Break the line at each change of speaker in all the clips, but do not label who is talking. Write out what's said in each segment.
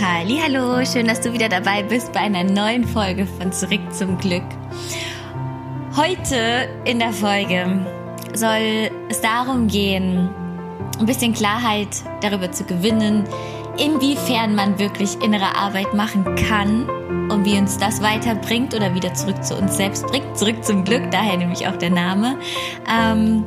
Hallo, schön, dass du wieder dabei bist bei einer neuen Folge von Zurück zum Glück. Heute in der Folge soll es darum gehen, ein bisschen Klarheit darüber zu gewinnen, inwiefern man wirklich innere Arbeit machen kann und wie uns das weiterbringt oder wieder zurück zu uns selbst bringt, zurück zum Glück, daher nämlich auch der Name. Ähm,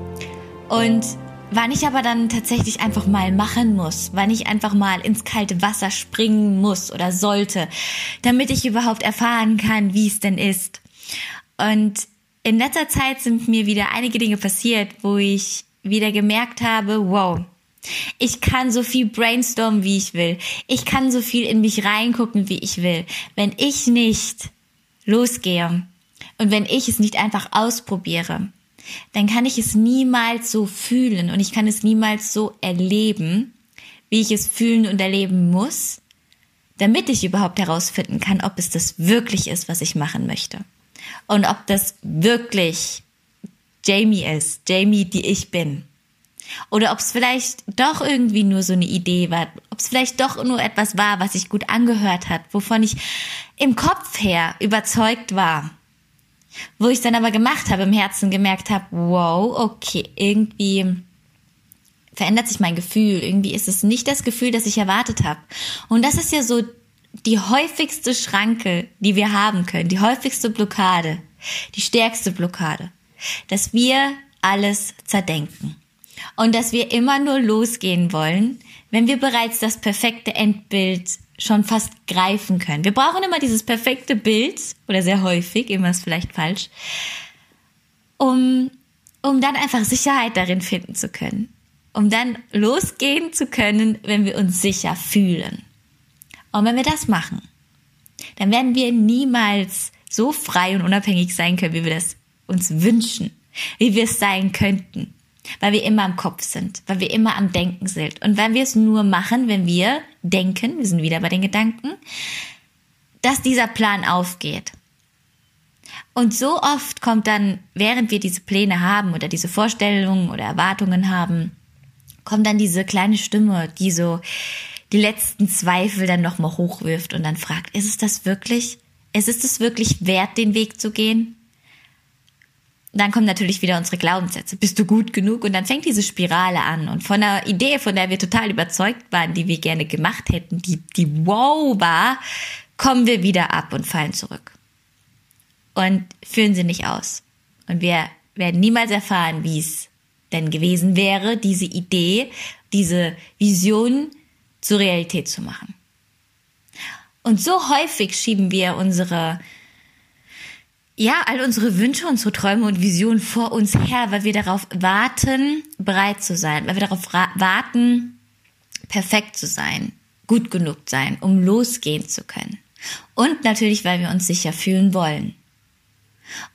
und wann ich aber dann tatsächlich einfach mal machen muss, wann ich einfach mal ins kalte Wasser springen muss oder sollte, damit ich überhaupt erfahren kann, wie es denn ist. Und in letzter Zeit sind mir wieder einige Dinge passiert, wo ich wieder gemerkt habe, wow, ich kann so viel brainstormen, wie ich will. Ich kann so viel in mich reingucken, wie ich will. Wenn ich nicht losgehe und wenn ich es nicht einfach ausprobiere, dann kann ich es niemals so fühlen und ich kann es niemals so erleben, wie ich es fühlen und erleben muss, damit ich überhaupt herausfinden kann, ob es das wirklich ist, was ich machen möchte. Und ob das wirklich Jamie ist, Jamie, die ich bin. Oder ob es vielleicht doch irgendwie nur so eine Idee war, ob es vielleicht doch nur etwas war, was sich gut angehört hat, wovon ich im Kopf her überzeugt war. Wo ich dann aber gemacht habe, im Herzen gemerkt habe, wow, okay, irgendwie verändert sich mein Gefühl. Irgendwie ist es nicht das Gefühl, das ich erwartet habe. Und das ist ja so die häufigste Schranke, die wir haben können, die häufigste Blockade, die stärkste Blockade, dass wir alles zerdenken und dass wir immer nur losgehen wollen, wenn wir bereits das perfekte Endbild schon fast greifen können. Wir brauchen immer dieses perfekte Bild oder sehr häufig, immer ist vielleicht falsch, um, um dann einfach Sicherheit darin finden zu können, um dann losgehen zu können, wenn wir uns sicher fühlen. Und wenn wir das machen, dann werden wir niemals so frei und unabhängig sein können, wie wir das uns wünschen, wie wir es sein könnten weil wir immer im Kopf sind, weil wir immer am Denken sind. Und wenn wir es nur machen, wenn wir denken, wir sind wieder bei den Gedanken, dass dieser Plan aufgeht. Und so oft kommt dann, während wir diese Pläne haben oder diese Vorstellungen oder Erwartungen haben, kommt dann diese kleine Stimme, die so die letzten Zweifel dann nochmal hochwirft und dann fragt, ist es das wirklich? Ist es das wirklich wert, den Weg zu gehen? Dann kommen natürlich wieder unsere Glaubenssätze. Bist du gut genug? Und dann fängt diese Spirale an. Und von einer Idee, von der wir total überzeugt waren, die wir gerne gemacht hätten, die, die wow war, kommen wir wieder ab und fallen zurück. Und führen sie nicht aus. Und wir werden niemals erfahren, wie es denn gewesen wäre, diese Idee, diese Vision zur Realität zu machen. Und so häufig schieben wir unsere ja, all unsere Wünsche, unsere Träume und Visionen vor uns her, weil wir darauf warten, bereit zu sein, weil wir darauf warten, perfekt zu sein, gut genug sein, um losgehen zu können. Und natürlich, weil wir uns sicher fühlen wollen.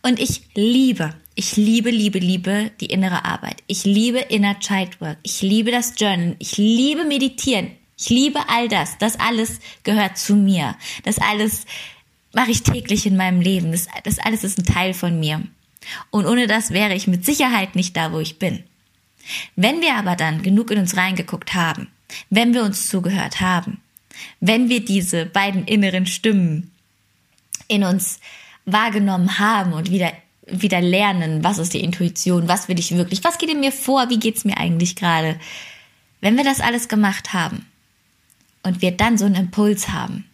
Und ich liebe, ich liebe, liebe, liebe die innere Arbeit. Ich liebe Inner Child Work. Ich liebe das Journal. Ich liebe Meditieren. Ich liebe all das. Das alles gehört zu mir. Das alles mache ich täglich in meinem Leben. Das, das alles ist ein Teil von mir. Und ohne das wäre ich mit Sicherheit nicht da, wo ich bin. Wenn wir aber dann genug in uns reingeguckt haben, wenn wir uns zugehört haben, wenn wir diese beiden inneren Stimmen in uns wahrgenommen haben und wieder wieder lernen, was ist die Intuition, was will ich wirklich, was geht in mir vor, wie geht's mir eigentlich gerade. Wenn wir das alles gemacht haben und wir dann so einen Impuls haben,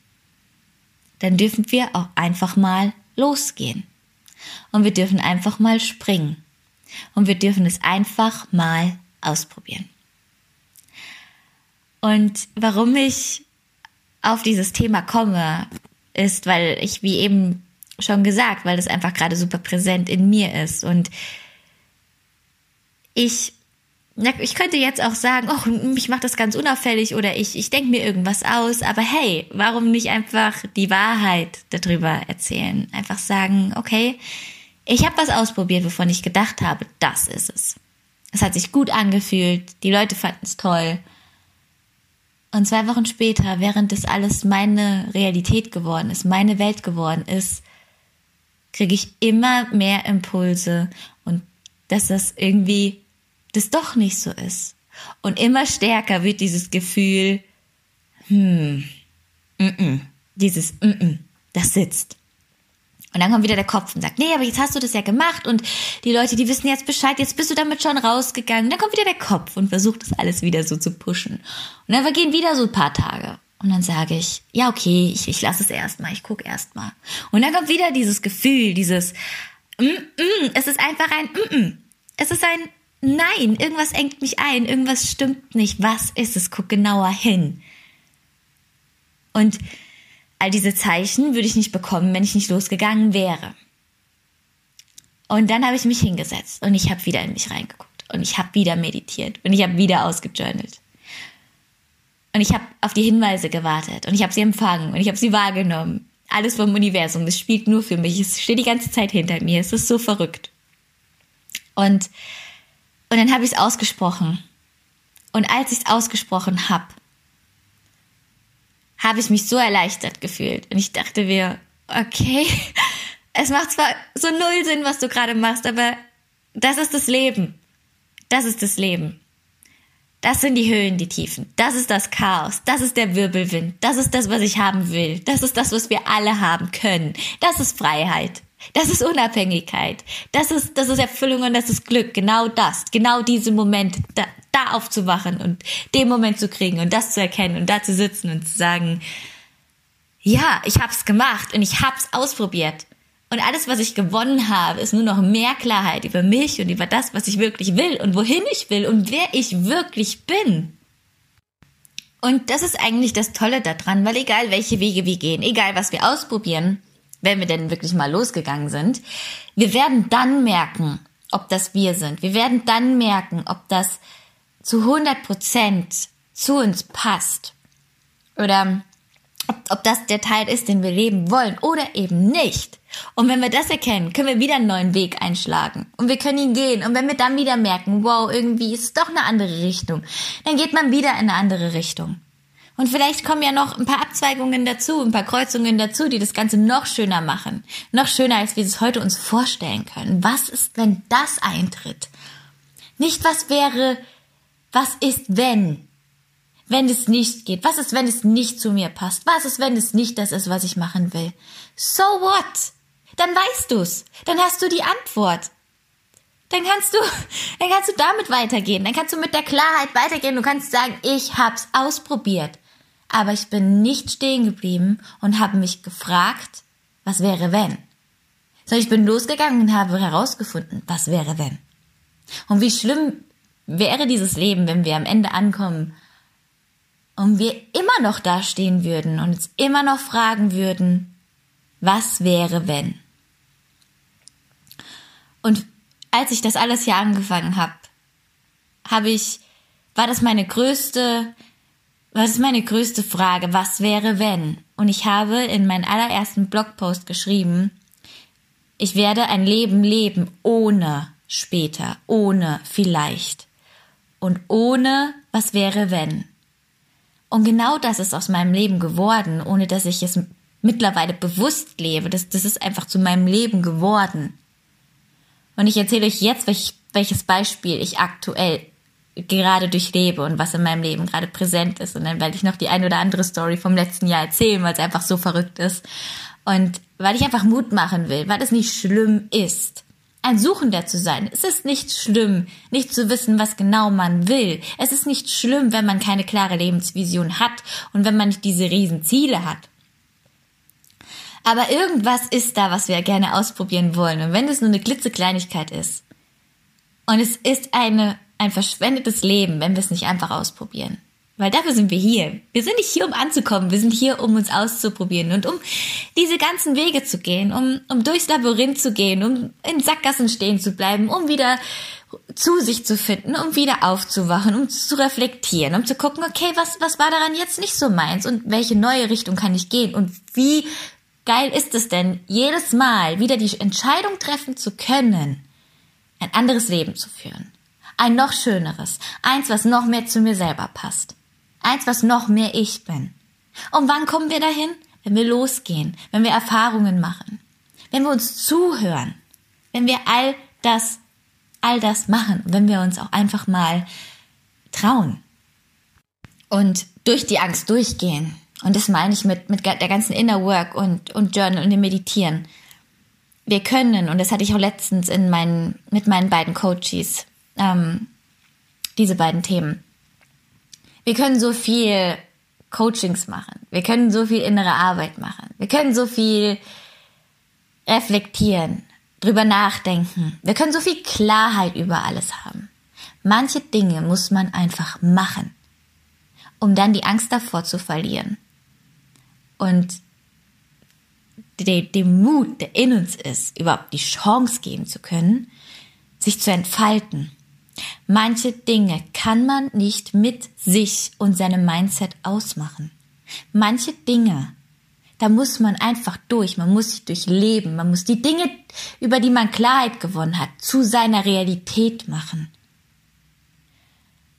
dann dürfen wir auch einfach mal losgehen. Und wir dürfen einfach mal springen. Und wir dürfen es einfach mal ausprobieren. Und warum ich auf dieses Thema komme, ist, weil ich, wie eben schon gesagt, weil das einfach gerade super präsent in mir ist. Und ich ich könnte jetzt auch sagen, oh, ich mache das ganz unauffällig oder ich, ich denke mir irgendwas aus, aber hey, warum nicht einfach die Wahrheit darüber erzählen? Einfach sagen, okay, ich habe was ausprobiert, wovon ich gedacht habe, das ist es. Es hat sich gut angefühlt, die Leute fanden es toll. Und zwei Wochen später, während das alles meine Realität geworden ist, meine Welt geworden ist, kriege ich immer mehr Impulse und dass das irgendwie das doch nicht so ist. Und immer stärker wird dieses Gefühl, hm, mm -mm, dieses mm -mm, das sitzt. Und dann kommt wieder der Kopf und sagt, nee, aber jetzt hast du das ja gemacht und die Leute, die wissen jetzt Bescheid, jetzt bist du damit schon rausgegangen. Dann kommt wieder der Kopf und versucht das alles wieder so zu pushen. Und dann vergehen wieder so ein paar Tage. Und dann sage ich, ja, okay, ich, ich lasse es erstmal, ich gucke erstmal. Und dann kommt wieder dieses Gefühl, dieses, mm, mm, es ist einfach ein mm, mm. Es ist ein Nein, irgendwas engt mich ein, irgendwas stimmt nicht. Was ist es? Guck genauer hin. Und all diese Zeichen würde ich nicht bekommen, wenn ich nicht losgegangen wäre. Und dann habe ich mich hingesetzt und ich habe wieder in mich reingeguckt und ich habe wieder meditiert und ich habe wieder ausgejournalt. Und ich habe auf die Hinweise gewartet und ich habe sie empfangen und ich habe sie wahrgenommen. Alles vom Universum, es spielt nur für mich, es steht die ganze Zeit hinter mir, es ist so verrückt. Und, und dann habe ich es ausgesprochen. Und als ich es ausgesprochen habe, habe ich mich so erleichtert gefühlt. Und ich dachte mir, okay, es macht zwar so null Sinn, was du gerade machst, aber das ist das Leben. Das ist das Leben. Das sind die Höhen, die Tiefen. Das ist das Chaos. Das ist der Wirbelwind. Das ist das, was ich haben will. Das ist das, was wir alle haben können. Das ist Freiheit. Das ist Unabhängigkeit. Das ist, das ist Erfüllung und das ist Glück. Genau das. Genau diese Momente. Da, da aufzuwachen und den Moment zu kriegen und das zu erkennen und da zu sitzen und zu sagen, ja, ich hab's gemacht und ich hab's ausprobiert. Und alles, was ich gewonnen habe, ist nur noch mehr Klarheit über mich und über das, was ich wirklich will und wohin ich will und wer ich wirklich bin. Und das ist eigentlich das Tolle daran, weil egal welche Wege wir gehen, egal was wir ausprobieren, wenn wir denn wirklich mal losgegangen sind, wir werden dann merken, ob das wir sind. Wir werden dann merken, ob das zu 100 Prozent zu uns passt. Oder ob, ob das der Teil ist, den wir leben wollen oder eben nicht. Und wenn wir das erkennen, können wir wieder einen neuen Weg einschlagen. Und wir können ihn gehen. Und wenn wir dann wieder merken, wow, irgendwie ist es doch eine andere Richtung, dann geht man wieder in eine andere Richtung. Und vielleicht kommen ja noch ein paar Abzweigungen dazu, ein paar Kreuzungen dazu, die das Ganze noch schöner machen. Noch schöner, als wir es heute uns vorstellen können. Was ist, wenn das eintritt? Nicht was wäre, was ist, wenn? Wenn es nicht geht? Was ist, wenn es nicht zu mir passt? Was ist, wenn es nicht das ist, was ich machen will? So what? Dann weißt du's. Dann hast du die Antwort. Dann kannst du, dann kannst du damit weitergehen. Dann kannst du mit der Klarheit weitergehen. Du kannst sagen, ich hab's ausprobiert. Aber ich bin nicht stehen geblieben und habe mich gefragt, was wäre wenn? So, ich bin losgegangen und habe herausgefunden, was wäre wenn? Und wie schlimm wäre dieses Leben, wenn wir am Ende ankommen und wir immer noch dastehen würden und uns immer noch fragen würden, was wäre wenn? Und als ich das alles hier angefangen habe, habe ich, war das meine größte, was ist meine größte Frage, was wäre wenn? Und ich habe in meinen allerersten Blogpost geschrieben, ich werde ein Leben leben ohne später, ohne vielleicht und ohne was wäre wenn. Und genau das ist aus meinem Leben geworden, ohne dass ich es mittlerweile bewusst lebe. Das, das ist einfach zu meinem Leben geworden. Und ich erzähle euch jetzt, welch, welches Beispiel ich aktuell gerade durchlebe und was in meinem Leben gerade präsent ist. Und dann werde ich noch die ein oder andere Story vom letzten Jahr erzählen, weil es einfach so verrückt ist. Und weil ich einfach Mut machen will, weil es nicht schlimm ist ein Suchender zu sein. Es ist nicht schlimm, nicht zu wissen, was genau man will. Es ist nicht schlimm, wenn man keine klare Lebensvision hat und wenn man nicht diese Riesenziele hat. Aber irgendwas ist da, was wir gerne ausprobieren wollen. Und wenn es nur eine klitzekleinigkeit ist. Und es ist eine, ein verschwendetes Leben, wenn wir es nicht einfach ausprobieren. Weil dafür sind wir hier. Wir sind nicht hier, um anzukommen. Wir sind hier, um uns auszuprobieren und um diese ganzen Wege zu gehen, um, um durchs Labyrinth zu gehen, um in Sackgassen stehen zu bleiben, um wieder zu sich zu finden, um wieder aufzuwachen, um zu reflektieren, um zu gucken, okay, was, was war daran jetzt nicht so meins und welche neue Richtung kann ich gehen und wie geil ist es denn, jedes Mal wieder die Entscheidung treffen zu können, ein anderes Leben zu führen. Ein noch schöneres, eins, was noch mehr zu mir selber passt. Eins, was noch mehr ich bin. Und wann kommen wir dahin? Wenn wir losgehen, wenn wir Erfahrungen machen, wenn wir uns zuhören, wenn wir all das, all das machen, wenn wir uns auch einfach mal trauen und durch die Angst durchgehen Und das meine ich mit, mit der ganzen Inner Work und, und Journal und dem Meditieren. Wir können, und das hatte ich auch letztens in meinen, mit meinen beiden Coaches, ähm, diese beiden Themen. Wir können so viel Coachings machen. Wir können so viel innere Arbeit machen. Wir können so viel reflektieren, drüber nachdenken. Wir können so viel Klarheit über alles haben. Manche Dinge muss man einfach machen, um dann die Angst davor zu verlieren. Und den Mut, der in uns ist, überhaupt die Chance geben zu können, sich zu entfalten. Manche Dinge kann man nicht mit sich und seinem Mindset ausmachen. Manche Dinge, da muss man einfach durch, man muss sich durchleben, man muss die Dinge, über die man Klarheit gewonnen hat, zu seiner Realität machen.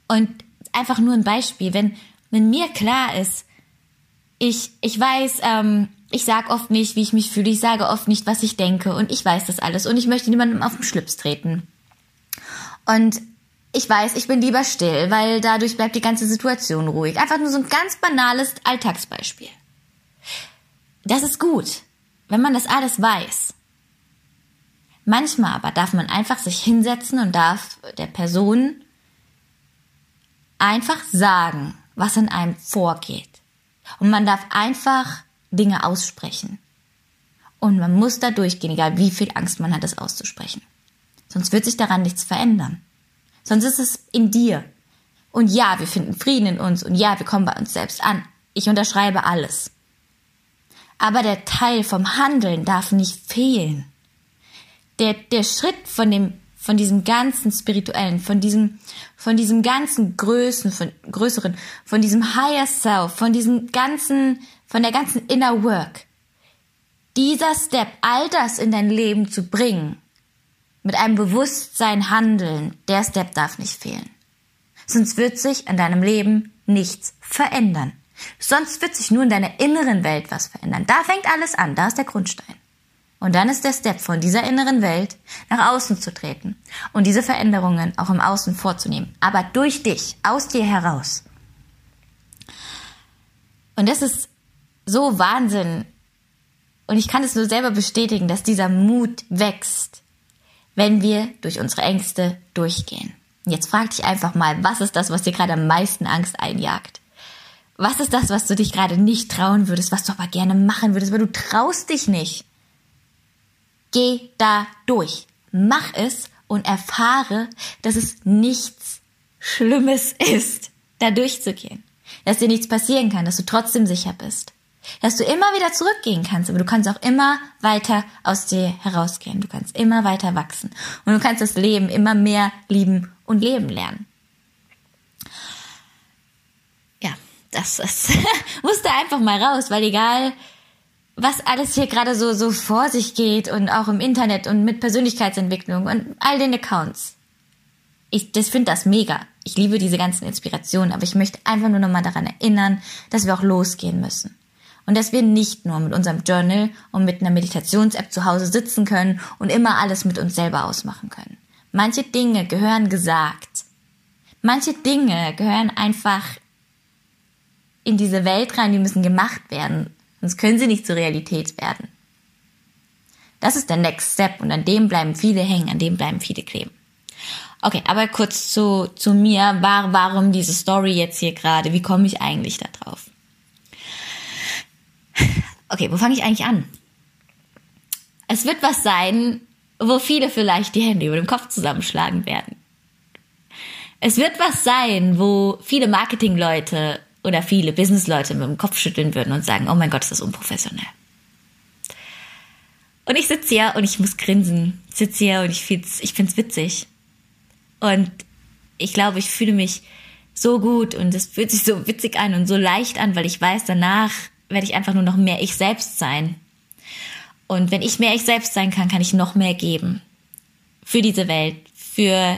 Und einfach nur ein Beispiel, wenn, wenn mir klar ist, ich, ich weiß, ähm, ich sag oft nicht, wie ich mich fühle, ich sage oft nicht, was ich denke und ich weiß das alles und ich möchte niemandem auf den Schlips treten. Und ich weiß, ich bin lieber still, weil dadurch bleibt die ganze Situation ruhig. Einfach nur so ein ganz banales Alltagsbeispiel. Das ist gut, wenn man das alles weiß. Manchmal aber darf man einfach sich hinsetzen und darf der Person einfach sagen, was in einem vorgeht. Und man darf einfach Dinge aussprechen. Und man muss da durchgehen, egal wie viel Angst man hat, es auszusprechen. Sonst wird sich daran nichts verändern. Sonst ist es in dir. Und ja, wir finden Frieden in uns und ja, wir kommen bei uns selbst an. Ich unterschreibe alles. Aber der Teil vom Handeln darf nicht fehlen. Der, der Schritt von dem, von diesem ganzen spirituellen, von diesem, von diesem ganzen Größen, von größeren, von diesem Higher Self, von diesem ganzen, von der ganzen Inner Work. Dieser Step, all das in dein Leben zu bringen, mit einem Bewusstsein handeln, der Step darf nicht fehlen. Sonst wird sich an deinem Leben nichts verändern. Sonst wird sich nur in deiner inneren Welt was verändern. Da fängt alles an, da ist der Grundstein. Und dann ist der Step von dieser inneren Welt nach außen zu treten und diese Veränderungen auch im Außen vorzunehmen, aber durch dich, aus dir heraus. Und das ist so Wahnsinn. Und ich kann es nur selber bestätigen, dass dieser Mut wächst, wenn wir durch unsere Ängste durchgehen. Jetzt frag dich einfach mal, was ist das, was dir gerade am meisten Angst einjagt? Was ist das, was du dich gerade nicht trauen würdest, was du aber gerne machen würdest, aber du traust dich nicht? Geh da durch. Mach es und erfahre, dass es nichts Schlimmes ist, da durchzugehen. Dass dir nichts passieren kann, dass du trotzdem sicher bist dass du immer wieder zurückgehen kannst, aber du kannst auch immer weiter aus dir herausgehen. Du kannst immer weiter wachsen und du kannst das Leben immer mehr lieben und leben lernen. Ja, das, das musste einfach mal raus, weil egal, was alles hier gerade so, so vor sich geht und auch im Internet und mit Persönlichkeitsentwicklung und all den Accounts. Ich das finde das mega. Ich liebe diese ganzen Inspirationen, aber ich möchte einfach nur nochmal daran erinnern, dass wir auch losgehen müssen und dass wir nicht nur mit unserem Journal und mit einer Meditations-App zu Hause sitzen können und immer alles mit uns selber ausmachen können. Manche Dinge gehören gesagt. Manche Dinge gehören einfach in diese Welt rein, die müssen gemacht werden, sonst können sie nicht zur Realität werden. Das ist der Next Step und an dem bleiben viele hängen, an dem bleiben viele kleben. Okay, aber kurz zu, zu mir, war, warum diese Story jetzt hier gerade, wie komme ich eigentlich da drauf? Okay, wo fange ich eigentlich an? Es wird was sein, wo viele vielleicht die Hände über dem Kopf zusammenschlagen werden. Es wird was sein, wo viele Marketingleute oder viele Businessleute mit dem Kopf schütteln würden und sagen, oh mein Gott, ist das unprofessionell. Und ich sitze hier und ich muss grinsen. Ich sitze hier und ich find's, ich find's witzig. Und ich glaube, ich fühle mich so gut und es fühlt sich so witzig an und so leicht an, weil ich weiß, danach werde ich einfach nur noch mehr ich selbst sein. Und wenn ich mehr ich selbst sein kann, kann ich noch mehr geben. Für diese Welt, für,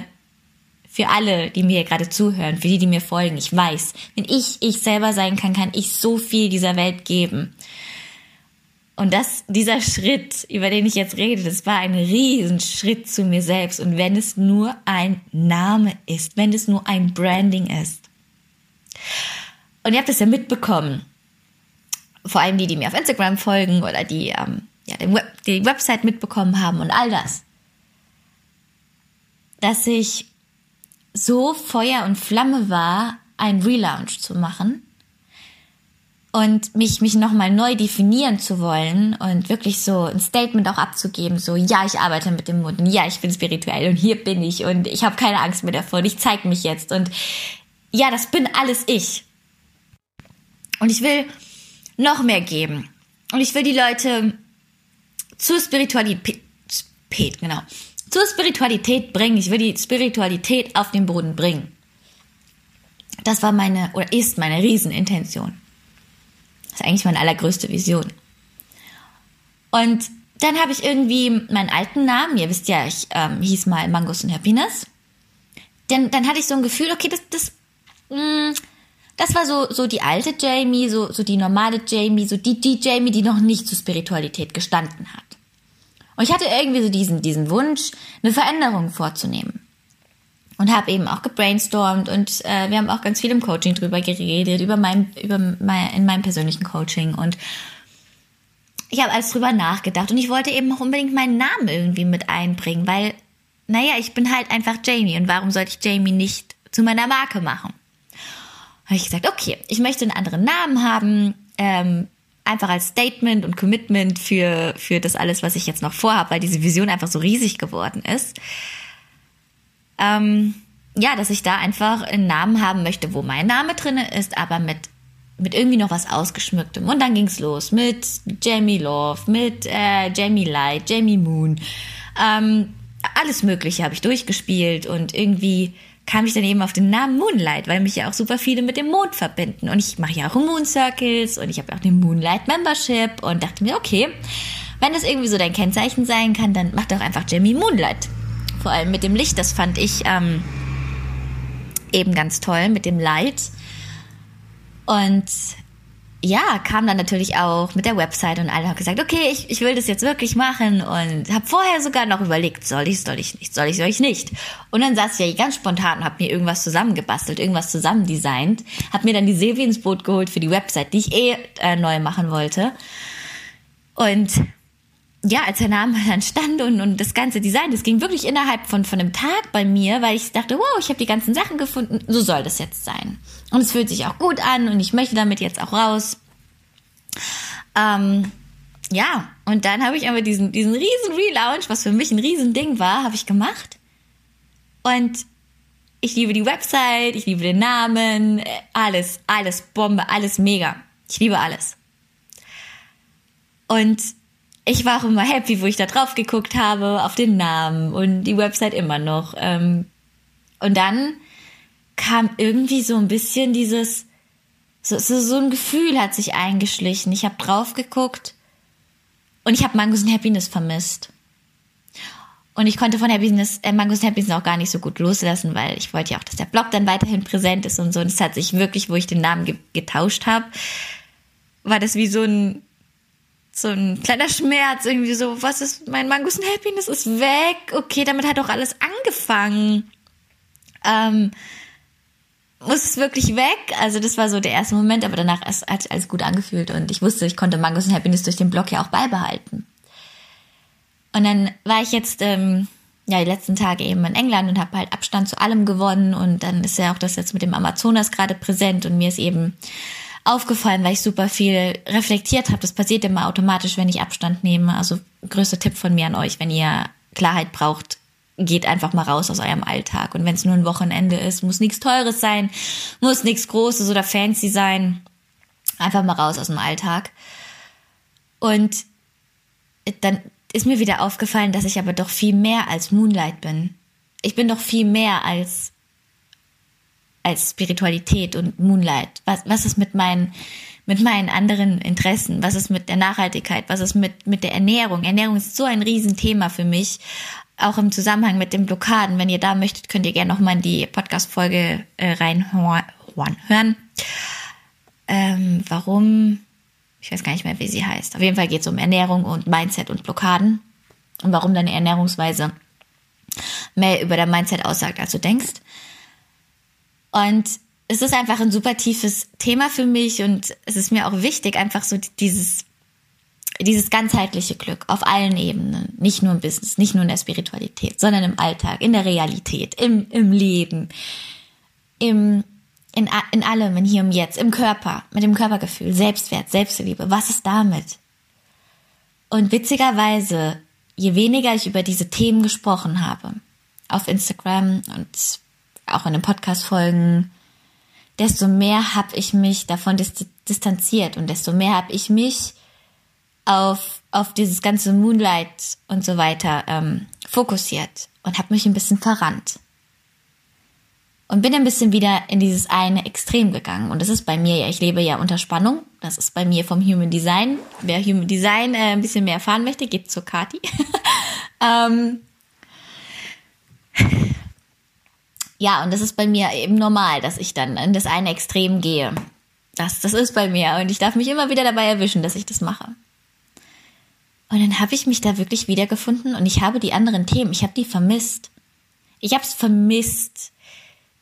für alle, die mir gerade zuhören, für die, die mir folgen. Ich weiß, wenn ich ich selber sein kann, kann ich so viel dieser Welt geben. Und das, dieser Schritt, über den ich jetzt rede, das war ein Riesenschritt zu mir selbst. Und wenn es nur ein Name ist, wenn es nur ein Branding ist. Und ihr habt es ja mitbekommen vor allem die, die mir auf Instagram folgen oder die ähm, ja, den Web die Website mitbekommen haben und all das, dass ich so Feuer und Flamme war, einen Relaunch zu machen und mich, mich nochmal neu definieren zu wollen und wirklich so ein Statement auch abzugeben, so, ja, ich arbeite mit dem Mund und ja, ich bin spirituell und hier bin ich und ich habe keine Angst mehr davor und ich zeige mich jetzt und ja, das bin alles ich. Und ich will noch mehr geben. Und ich will die Leute zur Spiritualität, genau, zur Spiritualität bringen. Ich will die Spiritualität auf den Boden bringen. Das war meine, oder ist meine Riesenintention. Das ist eigentlich meine allergrößte Vision. Und dann habe ich irgendwie meinen alten Namen, ihr wisst ja, ich ähm, hieß mal Mangos und Happiness. Denn dann hatte ich so ein Gefühl, okay, das, das, mh, mm, das war so, so die alte Jamie, so, so die normale Jamie, so die, die Jamie, die noch nicht zur Spiritualität gestanden hat. Und ich hatte irgendwie so diesen, diesen Wunsch, eine Veränderung vorzunehmen und habe eben auch gebrainstormt und äh, wir haben auch ganz viel im Coaching drüber geredet, über mein, über mein, in meinem persönlichen Coaching und ich habe alles drüber nachgedacht und ich wollte eben auch unbedingt meinen Namen irgendwie mit einbringen, weil, naja, ich bin halt einfach Jamie und warum sollte ich Jamie nicht zu meiner Marke machen? Habe ich gesagt, okay, ich möchte einen anderen Namen haben, ähm, einfach als Statement und Commitment für, für das alles, was ich jetzt noch vorhabe, weil diese Vision einfach so riesig geworden ist ähm, ja, dass ich da einfach einen Namen haben möchte, wo mein Name drin ist, aber mit mit irgendwie noch was ausgeschmücktem. Und dann ging's los mit Jamie Love, mit äh, Jamie Light, Jamie Moon. Ähm, alles Mögliche habe ich durchgespielt und irgendwie kam ich dann eben auf den Namen Moonlight, weil mich ja auch super viele mit dem Mond verbinden. Und ich mache ja auch Moon Circles und ich habe auch den Moonlight Membership und dachte mir, okay, wenn das irgendwie so dein Kennzeichen sein kann, dann mach doch einfach Jamie Moonlight vor allem mit dem Licht, das fand ich ähm, eben ganz toll mit dem Light. Und ja, kam dann natürlich auch mit der Website und alle haben gesagt, okay, ich, ich will das jetzt wirklich machen und habe vorher sogar noch überlegt, soll ich, soll ich nicht, soll ich, soll ich nicht. Und dann saß ich ja ganz spontan und habe mir irgendwas zusammengebastelt, irgendwas zusammendesignt, habe mir dann die Silvi ins Boot geholt für die Website, die ich eh äh, neu machen wollte. Und ja, als der Name dann stand und, und das ganze Design, das ging wirklich innerhalb von, von einem Tag bei mir, weil ich dachte, wow, ich habe die ganzen Sachen gefunden, so soll das jetzt sein. Und es fühlt sich auch gut an und ich möchte damit jetzt auch raus. Ähm, ja, und dann habe ich aber diesen, diesen riesen Relaunch, was für mich ein riesen Ding war, habe ich gemacht. Und ich liebe die Website, ich liebe den Namen, alles, alles Bombe, alles mega. Ich liebe alles. Und ich war auch immer happy, wo ich da drauf geguckt habe, auf den Namen und die Website immer noch. Ähm, und dann kam irgendwie so ein bisschen dieses, so, so, so ein Gefühl hat sich eingeschlichen. Ich habe drauf geguckt und ich habe Mangos und Happiness vermisst. Und ich konnte von Happiness, äh, Mangos und Happiness auch gar nicht so gut loslassen, weil ich wollte ja auch, dass der Blog dann weiterhin präsent ist und so. Und es hat sich wirklich, wo ich den Namen ge getauscht habe, war das wie so ein so ein kleiner Schmerz, irgendwie so, was ist, mein Mangos and Happiness ist weg. Okay, damit hat auch alles angefangen. Ähm, muss es wirklich weg? Also das war so der erste Moment, aber danach hat sich alles gut angefühlt und ich wusste, ich konnte Mangos and Happiness durch den Blog ja auch beibehalten. Und dann war ich jetzt ähm, ja die letzten Tage eben in England und habe halt Abstand zu allem gewonnen und dann ist ja auch das jetzt mit dem Amazonas gerade präsent und mir ist eben aufgefallen, weil ich super viel reflektiert habe. Das passiert immer automatisch, wenn ich Abstand nehme. Also größter Tipp von mir an euch, wenn ihr Klarheit braucht, geht einfach mal raus aus eurem Alltag. Und wenn es nur ein Wochenende ist, muss nichts Teures sein, muss nichts Großes oder fancy sein. Einfach mal raus aus dem Alltag. Und dann ist mir wieder aufgefallen, dass ich aber doch viel mehr als Moonlight bin. Ich bin doch viel mehr als als Spiritualität und Moonlight? Was, was ist mit meinen, mit meinen anderen Interessen? Was ist mit der Nachhaltigkeit? Was ist mit, mit der Ernährung? Ernährung ist so ein Riesenthema für mich. Auch im Zusammenhang mit den Blockaden. Wenn ihr da möchtet, könnt ihr gerne nochmal in die Podcast-Folge äh, reinhören. Ähm, warum? Ich weiß gar nicht mehr, wie sie heißt. Auf jeden Fall geht es um Ernährung und Mindset und Blockaden. Und warum deine Ernährungsweise mehr über dein Mindset aussagt, als du denkst. Und es ist einfach ein super tiefes Thema für mich und es ist mir auch wichtig, einfach so dieses, dieses ganzheitliche Glück auf allen Ebenen. Nicht nur im Business, nicht nur in der Spiritualität, sondern im Alltag, in der Realität, im, im Leben, im, in, in allem, in hier und jetzt, im Körper, mit dem Körpergefühl, Selbstwert, Selbstliebe. Was ist damit? Und witzigerweise, je weniger ich über diese Themen gesprochen habe, auf Instagram und auch in den Podcast-Folgen, desto mehr habe ich mich davon distanziert und desto mehr habe ich mich auf, auf dieses ganze Moonlight und so weiter ähm, fokussiert und habe mich ein bisschen verrannt. Und bin ein bisschen wieder in dieses eine Extrem gegangen. Und das ist bei mir ja, ich lebe ja unter Spannung. Das ist bei mir vom Human Design. Wer Human Design äh, ein bisschen mehr erfahren möchte, geht zur Kati. ähm, ja, und das ist bei mir eben normal, dass ich dann in das eine Extrem gehe. Das, das ist bei mir. Und ich darf mich immer wieder dabei erwischen, dass ich das mache. Und dann habe ich mich da wirklich wiedergefunden und ich habe die anderen Themen, ich habe die vermisst. Ich habe es vermisst,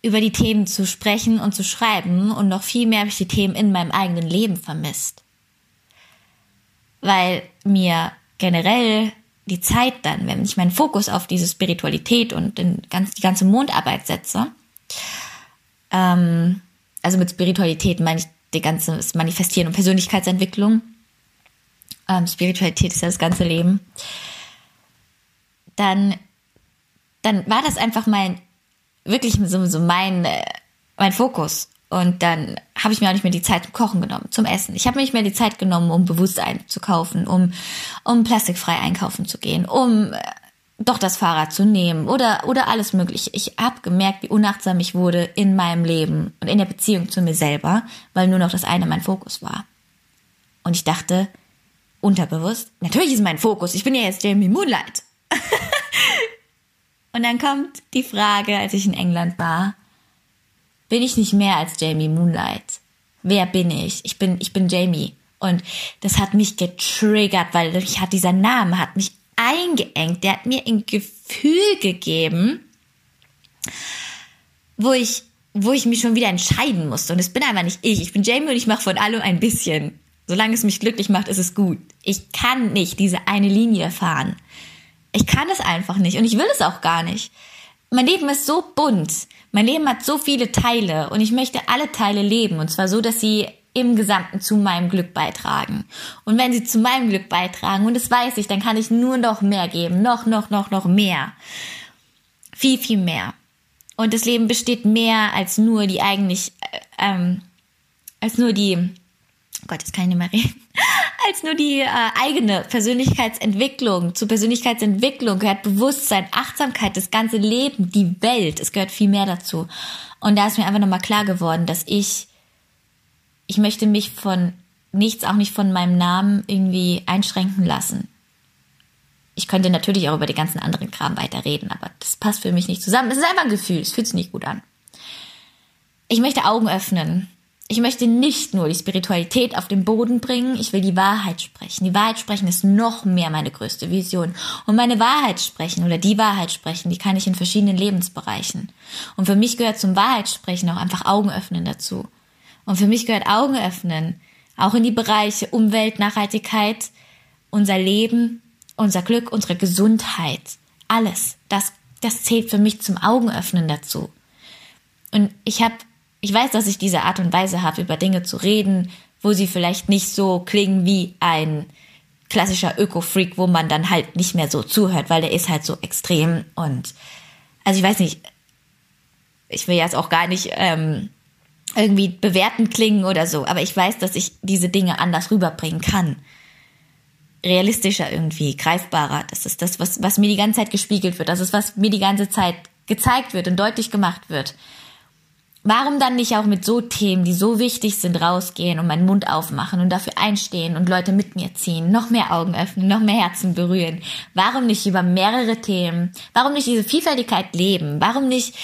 über die Themen zu sprechen und zu schreiben und noch viel mehr habe ich die Themen in meinem eigenen Leben vermisst. Weil mir generell die Zeit dann, wenn ich meinen Fokus auf diese Spiritualität und den, ganz, die ganze Mondarbeit setze, ähm, also mit Spiritualität meine ich die ganze Manifestieren und Persönlichkeitsentwicklung. Ähm, Spiritualität ist ja das ganze Leben. Dann, dann war das einfach mein, wirklich so, so mein, äh, mein Fokus. Und dann habe ich mir auch nicht mehr die Zeit zum Kochen genommen, zum Essen. Ich habe mir nicht mehr die Zeit genommen, um bewusst einzukaufen, um, um plastikfrei einkaufen zu gehen, um äh, doch das Fahrrad zu nehmen oder, oder alles mögliche. Ich habe gemerkt, wie unachtsam ich wurde in meinem Leben und in der Beziehung zu mir selber, weil nur noch das eine mein Fokus war. Und ich dachte, unterbewusst, natürlich ist mein Fokus, ich bin ja jetzt Jamie Moonlight. und dann kommt die Frage, als ich in England war, bin ich nicht mehr als Jamie Moonlight. Wer bin ich? Ich bin, ich bin Jamie. Und das hat mich getriggert, weil mich hat dieser Name hat mich eingeengt. Der hat mir ein Gefühl gegeben, wo ich, wo ich mich schon wieder entscheiden musste. Und es bin einfach nicht ich. Ich bin Jamie und ich mache von allem ein bisschen. Solange es mich glücklich macht, ist es gut. Ich kann nicht diese eine Linie fahren. Ich kann es einfach nicht und ich will es auch gar nicht. Mein Leben ist so bunt. Mein Leben hat so viele Teile und ich möchte alle Teile leben und zwar so, dass sie im Gesamten zu meinem Glück beitragen. Und wenn sie zu meinem Glück beitragen, und das weiß ich, dann kann ich nur noch mehr geben, noch, noch, noch, noch mehr. Viel, viel mehr. Und das Leben besteht mehr als nur die eigentlich, äh, ähm, als nur die, Gott, jetzt kann ich nicht mehr reden, als nur die äh, eigene Persönlichkeitsentwicklung. Zur Persönlichkeitsentwicklung gehört Bewusstsein, Achtsamkeit, das ganze Leben, die Welt. Es gehört viel mehr dazu. Und da ist mir einfach nochmal klar geworden, dass ich, ich möchte mich von nichts, auch nicht von meinem Namen irgendwie einschränken lassen. Ich könnte natürlich auch über die ganzen anderen Kram weiterreden, aber das passt für mich nicht zusammen. Es ist einfach ein Gefühl, es fühlt sich nicht gut an. Ich möchte Augen öffnen ich möchte nicht nur die Spiritualität auf den Boden bringen, ich will die Wahrheit sprechen. Die Wahrheit sprechen ist noch mehr meine größte Vision. Und meine Wahrheit sprechen oder die Wahrheit sprechen, die kann ich in verschiedenen Lebensbereichen. Und für mich gehört zum Wahrheitssprechen auch einfach Augen öffnen dazu. Und für mich gehört Augen öffnen auch in die Bereiche Umwelt, Nachhaltigkeit, unser Leben, unser Glück, unsere Gesundheit. Alles. Das, das zählt für mich zum Augenöffnen dazu. Und ich habe ich weiß, dass ich diese Art und Weise habe, über Dinge zu reden, wo sie vielleicht nicht so klingen wie ein klassischer Öko-Freak, wo man dann halt nicht mehr so zuhört, weil der ist halt so extrem und also ich weiß nicht, ich will jetzt auch gar nicht ähm, irgendwie bewertend klingen oder so, aber ich weiß, dass ich diese Dinge anders rüberbringen kann. Realistischer irgendwie, greifbarer. Das ist das, was, was mir die ganze Zeit gespiegelt wird. Das ist, was mir die ganze Zeit gezeigt wird und deutlich gemacht wird. Warum dann nicht auch mit so Themen, die so wichtig sind, rausgehen und meinen Mund aufmachen und dafür einstehen und Leute mit mir ziehen, noch mehr Augen öffnen, noch mehr Herzen berühren? Warum nicht über mehrere Themen? Warum nicht diese Vielfältigkeit leben? Warum nicht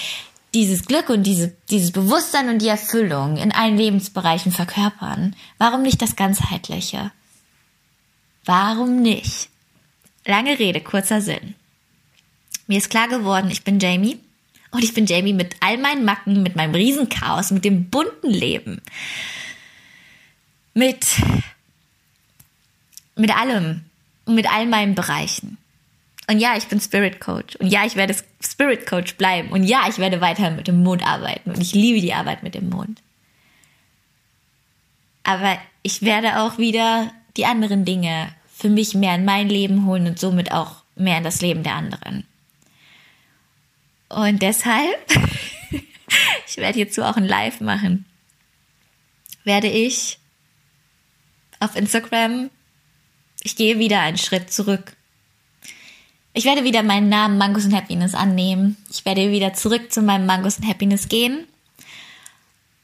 dieses Glück und diese, dieses Bewusstsein und die Erfüllung in allen Lebensbereichen verkörpern? Warum nicht das Ganzheitliche? Warum nicht? Lange Rede, kurzer Sinn. Mir ist klar geworden, ich bin Jamie Und ich bin Jamie mit all meinen Macken, mit meinem Riesenchaos, mit dem bunten Leben. Mit, mit allem und mit all meinen Bereichen. Und ja, ich bin Spirit Coach. Und ja, ich werde Spirit Coach bleiben. Und ja, ich werde weiter mit dem Mond arbeiten. Und ich liebe die Arbeit mit dem Mond. Aber ich werde auch wieder die anderen Dinge für mich mehr in mein Leben holen und somit auch mehr in das Leben der anderen. Und deshalb, ich werde hierzu auch ein Live machen, werde ich auf Instagram, ich gehe wieder einen Schritt zurück. Ich werde wieder meinen Namen Mangos and Happiness annehmen. Ich werde wieder zurück zu meinem Mangos and Happiness gehen.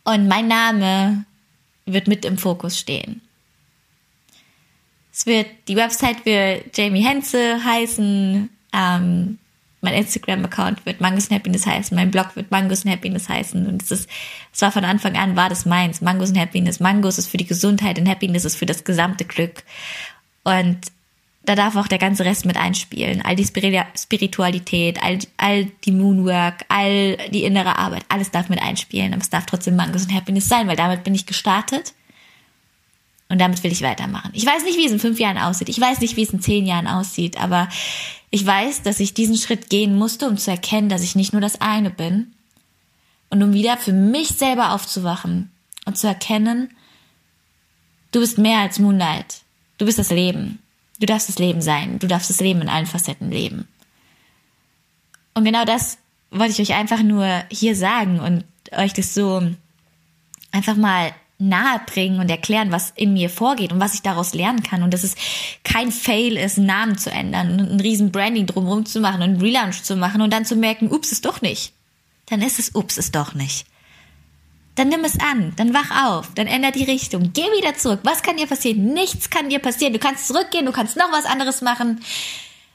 Und mein Name wird mit im Fokus stehen. Es wird, die Website wird Jamie Henze heißen, ähm, mein Instagram-Account wird Mangos and Happiness heißen, mein Blog wird Mangos and Happiness heißen und es ist, es war von Anfang an, war das meins, Mangos and Happiness. Mangos ist für die Gesundheit und Happiness ist für das gesamte Glück. Und da darf auch der ganze Rest mit einspielen. All die Spiritualität, all, all die Moonwork, all die innere Arbeit, alles darf mit einspielen. Aber es darf trotzdem Mangos und Happiness sein, weil damit bin ich gestartet. Und damit will ich weitermachen. Ich weiß nicht, wie es in fünf Jahren aussieht. Ich weiß nicht, wie es in zehn Jahren aussieht. Aber ich weiß, dass ich diesen Schritt gehen musste, um zu erkennen, dass ich nicht nur das eine bin. Und um wieder für mich selber aufzuwachen und zu erkennen, du bist mehr als Moonlight. Du bist das Leben. Du darfst das Leben sein. Du darfst das Leben in allen Facetten leben. Und genau das wollte ich euch einfach nur hier sagen und euch das so einfach mal nahe bringen und erklären, was in mir vorgeht und was ich daraus lernen kann und dass es kein Fail ist, einen Namen zu ändern und ein riesen Branding drumherum zu machen und einen Relaunch zu machen und dann zu merken, ups, ist doch nicht. Dann ist es, ups, ist doch nicht dann nimm es an, dann wach auf, dann änder die Richtung, geh wieder zurück. Was kann dir passieren? Nichts kann dir passieren. Du kannst zurückgehen, du kannst noch was anderes machen.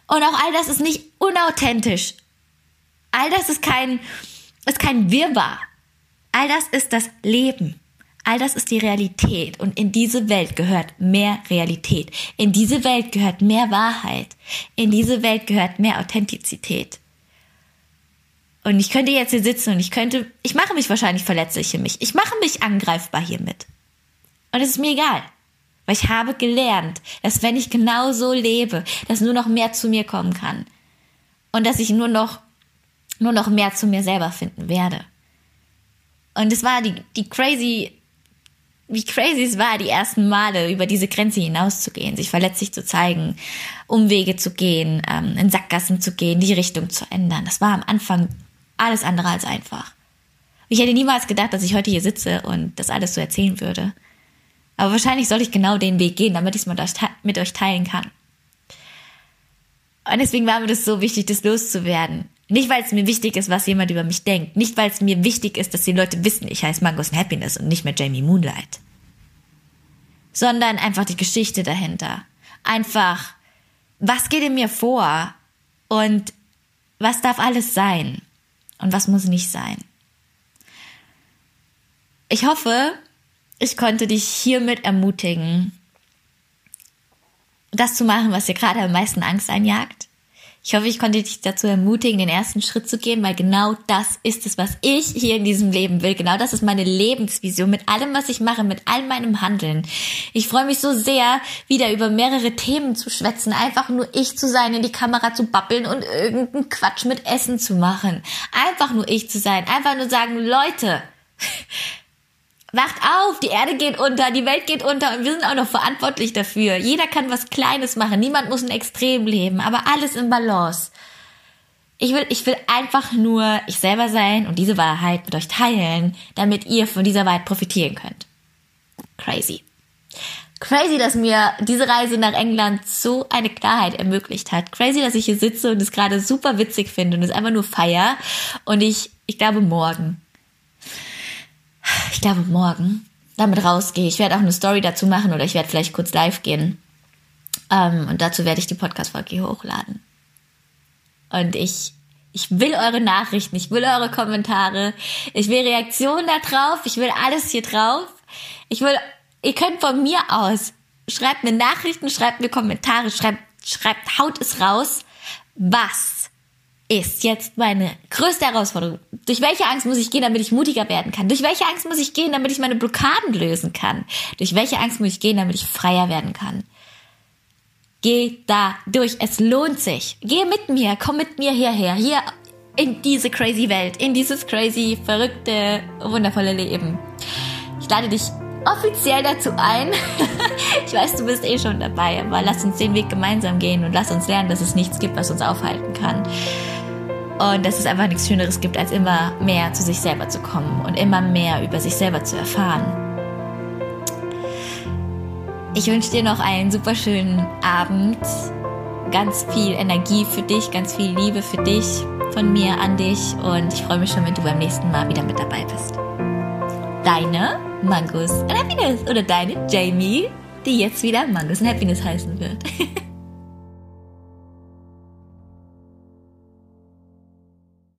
Und auch all das ist nicht unauthentisch. All das ist kein, ist kein Wirrwarr. All das ist das Leben. All das ist die Realität. Und in diese Welt gehört mehr Realität. In diese Welt gehört mehr Wahrheit. In diese Welt gehört mehr Authentizität. Und ich könnte jetzt hier sitzen und ich könnte, ich mache mich wahrscheinlich verletzlich für mich. Ich mache mich angreifbar hiermit. Und es ist mir egal. Weil ich habe gelernt, dass wenn ich genau so lebe, dass nur noch mehr zu mir kommen kann. Und dass ich nur noch, nur noch mehr zu mir selber finden werde. Und es war die, die crazy, wie crazy es war, die ersten Male über diese Grenze hinauszugehen, sich verletzlich zu zeigen, Umwege zu gehen, ähm, in Sackgassen zu gehen, die Richtung zu ändern. Das war am Anfang alles andere als einfach. Ich hätte niemals gedacht, dass ich heute hier sitze und das alles so erzählen würde. Aber wahrscheinlich soll ich genau den Weg gehen, damit ich es mit euch teilen kann. Und deswegen war mir das so wichtig, das loszuwerden. Nicht, weil es mir wichtig ist, was jemand über mich denkt. Nicht, weil es mir wichtig ist, dass die Leute wissen, ich heiße Mangos and Happiness und nicht mehr Jamie Moonlight. Sondern einfach die Geschichte dahinter. Einfach, was geht in mir vor? Und was darf alles sein? und was muss nicht sein. Ich hoffe, ich konnte dich hiermit ermutigen, das zu machen, was dir gerade am meisten Angst einjagt. Ich hoffe, ich konnte dich dazu ermutigen, den ersten Schritt zu gehen, weil genau das ist es, was ich hier in diesem Leben will. Genau das ist meine Lebensvision mit allem, was ich mache, mit all meinem Handeln. Ich freue mich so sehr, wieder über mehrere Themen zu schwätzen, einfach nur ich zu sein, in die Kamera zu babbeln und irgendeinen Quatsch mit Essen zu machen. Einfach nur ich zu sein, einfach nur sagen, Leute, Wacht auf, die Erde geht unter, die Welt geht unter und wir sind auch noch verantwortlich dafür. Jeder kann was Kleines machen, niemand muss ein Extrem leben, aber alles in Balance. Ich will, ich will einfach nur ich selber sein und diese Wahrheit mit euch teilen, damit ihr von dieser Wahrheit profitieren könnt. Crazy. Crazy, dass mir diese Reise nach England so eine Klarheit ermöglicht hat. Crazy, dass ich hier sitze und es gerade super witzig finde und es einfach nur feier. Und ich, ich glaube morgen ich glaube morgen, damit rausgehe. Ich werde auch eine Story dazu machen oder ich werde vielleicht kurz live gehen. Ähm, und dazu werde ich die Podcast-Folge hochladen. Und ich, ich will eure Nachrichten, ich will eure Kommentare, ich will Reaktionen da drauf, ich will alles hier drauf. Ich will, ihr könnt von mir aus, schreibt mir Nachrichten, schreibt mir Kommentare, schreibt, schreibt, haut es raus, was ist jetzt meine größte Herausforderung. Durch welche Angst muss ich gehen, damit ich mutiger werden kann? Durch welche Angst muss ich gehen, damit ich meine Blockaden lösen kann? Durch welche Angst muss ich gehen, damit ich freier werden kann? Geh da durch. Es lohnt sich. Geh mit mir. Komm mit mir hierher. Hier in diese crazy Welt. In dieses crazy, verrückte, wundervolle Leben. Ich lade dich offiziell dazu ein. ich weiß, du bist eh schon dabei, aber lass uns den Weg gemeinsam gehen und lass uns lernen, dass es nichts gibt, was uns aufhalten kann. Und dass es einfach nichts Schöneres gibt, als immer mehr zu sich selber zu kommen und immer mehr über sich selber zu erfahren. Ich wünsche dir noch einen super schönen Abend. Ganz viel Energie für dich, ganz viel Liebe für dich, von mir an dich. Und ich freue mich schon, wenn du beim nächsten Mal wieder mit dabei bist. Deine Mangos and Happiness oder deine Jamie, die jetzt wieder Mangos and Happiness heißen wird.